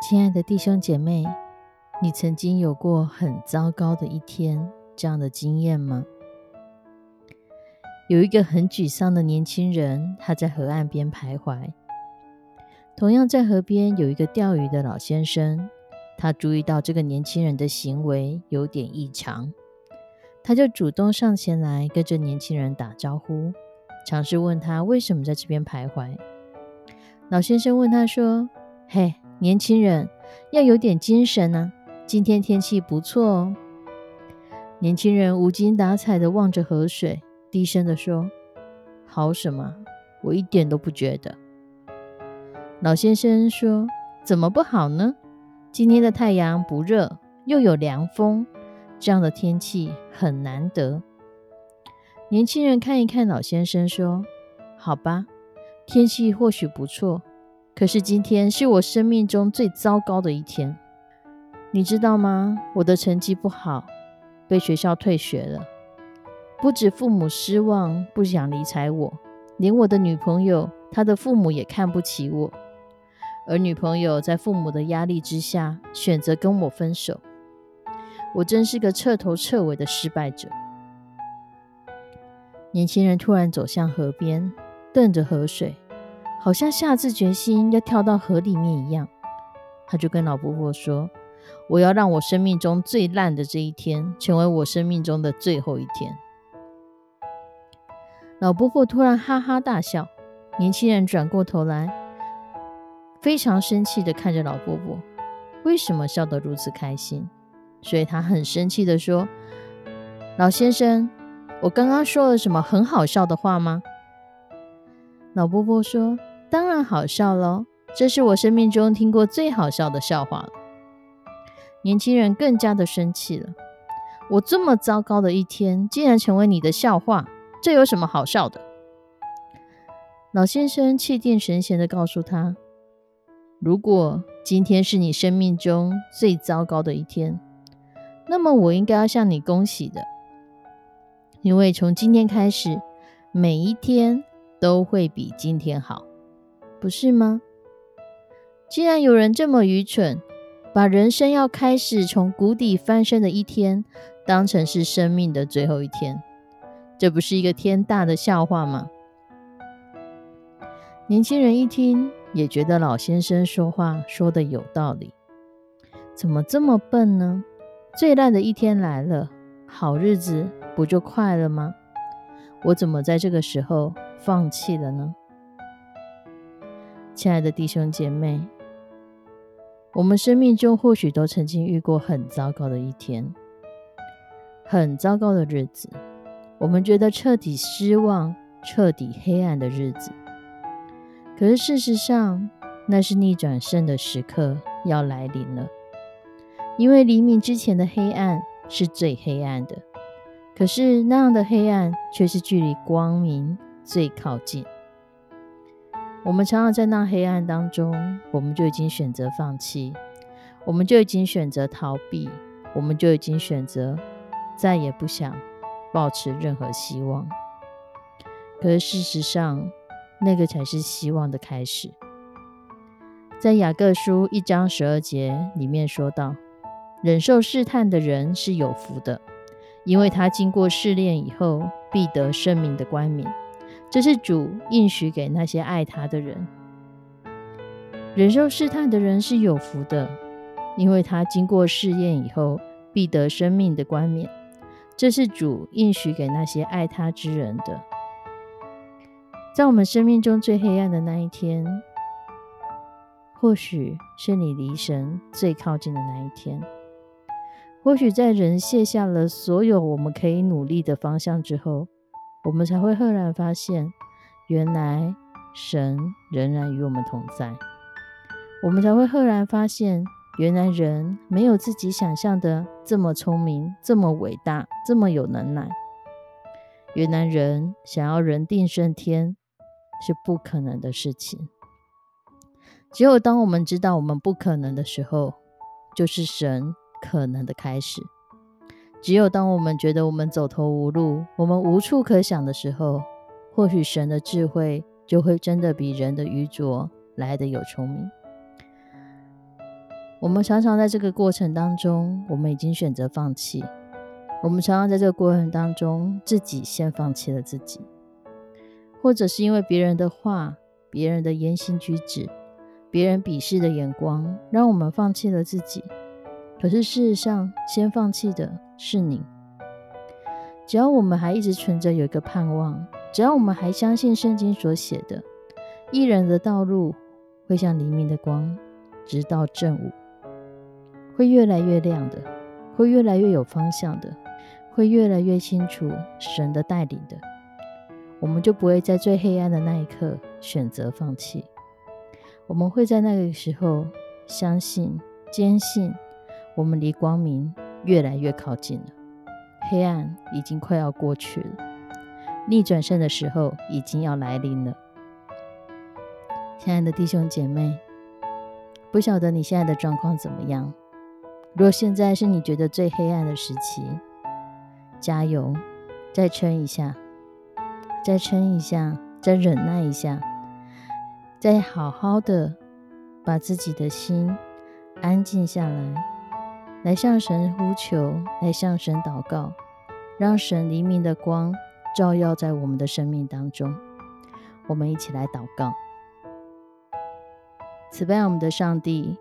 亲爱的弟兄姐妹，你曾经有过很糟糕的一天这样的经验吗？有一个很沮丧的年轻人，他在河岸边徘徊。同样在河边有一个钓鱼的老先生，他注意到这个年轻人的行为有点异常，他就主动上前来跟这年轻人打招呼，尝试问他为什么在这边徘徊。老先生问他说：“嘿。”年轻人要有点精神呢。今天天气不错哦。年轻人无精打采的望着河水，低声的说：“好什么？我一点都不觉得。”老先生说：“怎么不好呢？今天的太阳不热，又有凉风，这样的天气很难得。”年轻人看一看老先生，说：“好吧，天气或许不错。”可是今天是我生命中最糟糕的一天，你知道吗？我的成绩不好，被学校退学了。不止父母失望，不想理睬我，连我的女朋友，她的父母也看不起我。而女朋友在父母的压力之下，选择跟我分手。我真是个彻头彻尾的失败者。年轻人突然走向河边，瞪着河水。好像下定决心要跳到河里面一样，他就跟老婆婆说：“我要让我生命中最烂的这一天，成为我生命中的最后一天。”老婆婆突然哈哈大笑，年轻人转过头来，非常生气的看着老婆婆，为什么笑得如此开心？所以他很生气的说：“老先生，我刚刚说了什么很好笑的话吗？”老婆婆说。当然好笑喽！这是我生命中听过最好笑的笑话了。年轻人更加的生气了。我这么糟糕的一天，竟然成为你的笑话，这有什么好笑的？老先生气定神闲的告诉他：“如果今天是你生命中最糟糕的一天，那么我应该要向你恭喜的，因为从今天开始，每一天都会比今天好。”不是吗？既然有人这么愚蠢，把人生要开始从谷底翻身的一天当成是生命的最后一天，这不是一个天大的笑话吗？年轻人一听，也觉得老先生说话说的有道理。怎么这么笨呢？最烂的一天来了，好日子不就快了吗？我怎么在这个时候放弃了呢？亲爱的弟兄姐妹，我们生命中或许都曾经遇过很糟糕的一天，很糟糕的日子，我们觉得彻底失望、彻底黑暗的日子。可是事实上，那是逆转胜的时刻要来临了，因为黎明之前的黑暗是最黑暗的，可是那样的黑暗却是距离光明最靠近。我们常常在那黑暗当中，我们就已经选择放弃，我们就已经选择逃避，我们就已经选择再也不想抱持任何希望。可是事实上，那个才是希望的开始。在雅各书一章十二节里面说到：“忍受试探的人是有福的，因为他经过试炼以后，必得生命的冠冕。”这是主应许给那些爱他的人。忍受试探的人是有福的，因为他经过试验以后，必得生命的冠冕。这是主应许给那些爱他之人的。在我们生命中最黑暗的那一天，或许是你离神最靠近的那一天。或许在人卸下了所有我们可以努力的方向之后，我们才会赫然发现，原来神仍然与我们同在。我们才会赫然发现，原来人没有自己想象的这么聪明、这么伟大、这么有能耐。原来人想要人定胜天是不可能的事情。只有当我们知道我们不可能的时候，就是神。可能的开始，只有当我们觉得我们走投无路、我们无处可想的时候，或许神的智慧就会真的比人的愚拙来的有聪明。我们常常在这个过程当中，我们已经选择放弃。我们常常在这个过程当中，自己先放弃了自己，或者是因为别人的话、别人的言行举止、别人鄙视的眼光，让我们放弃了自己。可是事实上，先放弃的是你。只要我们还一直存着有一个盼望，只要我们还相信圣经所写的，一人的道路会像黎明的光，直到正午，会越来越亮的，会越来越有方向的，会越来越清楚神的带领的，我们就不会在最黑暗的那一刻选择放弃。我们会在那个时候相信、坚信。我们离光明越来越靠近了，黑暗已经快要过去了，逆转胜的时候已经要来临了。亲爱的弟兄姐妹，不晓得你现在的状况怎么样？如果现在是你觉得最黑暗的时期，加油，再撑一下，再撑一下，再忍耐一下，再好好的把自己的心安静下来。来向神呼求，来向神祷告，让神黎明的光照耀在我们的生命当中。我们一起来祷告：慈悲我们的上帝，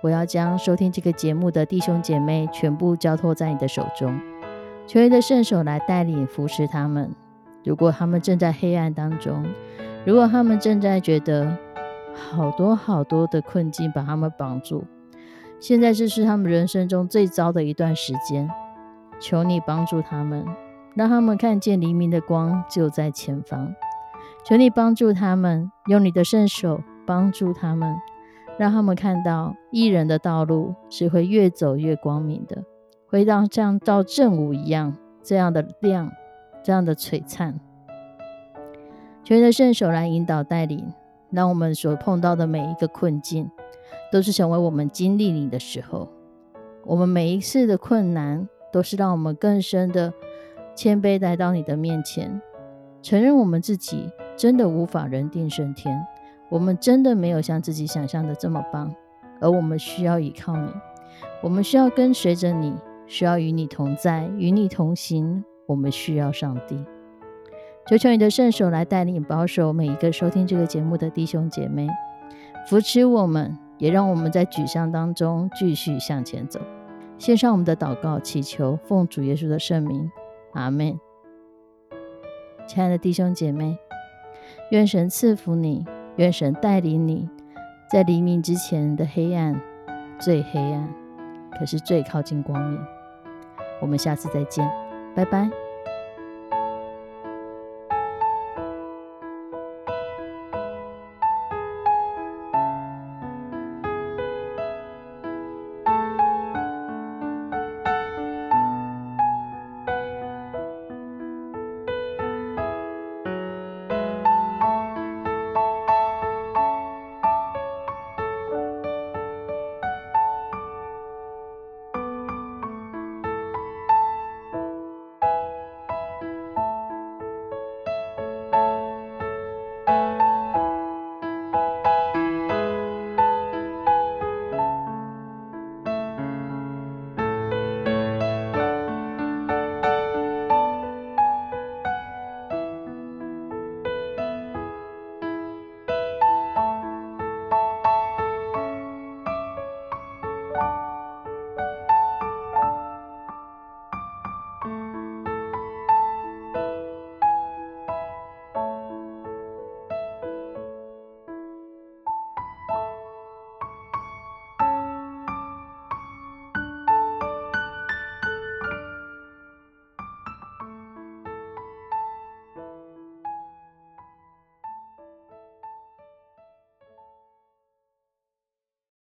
我要将收听这个节目的弟兄姐妹全部交托在你的手中，求你的圣手来带领扶持他们。如果他们正在黑暗当中，如果他们正在觉得好多好多的困境把他们绑住。现在这是他们人生中最糟的一段时间，求你帮助他们，让他们看见黎明的光就在前方。求你帮助他们，用你的圣手帮助他们，让他们看到艺人的道路是会越走越光明的，会让像到正午一样这样的亮，这样的璀璨。求你的圣手来引导带领，让我们所碰到的每一个困境。都是成为我们经历你的时候，我们每一次的困难，都是让我们更深的谦卑来到你的面前，承认我们自己真的无法人定胜天，我们真的没有像自己想象的这么棒，而我们需要依靠你，我们需要跟随着你，需要与你同在，与你同行，我们需要上帝。求求你的圣手来带领保守每一个收听这个节目的弟兄姐妹，扶持我们。也让我们在沮丧当中继续向前走。献上我们的祷告，祈求奉主耶稣的圣名，阿门。亲爱的弟兄姐妹，愿神赐福你，愿神带领你，在黎明之前的黑暗最黑暗，可是最靠近光明。我们下次再见，拜拜。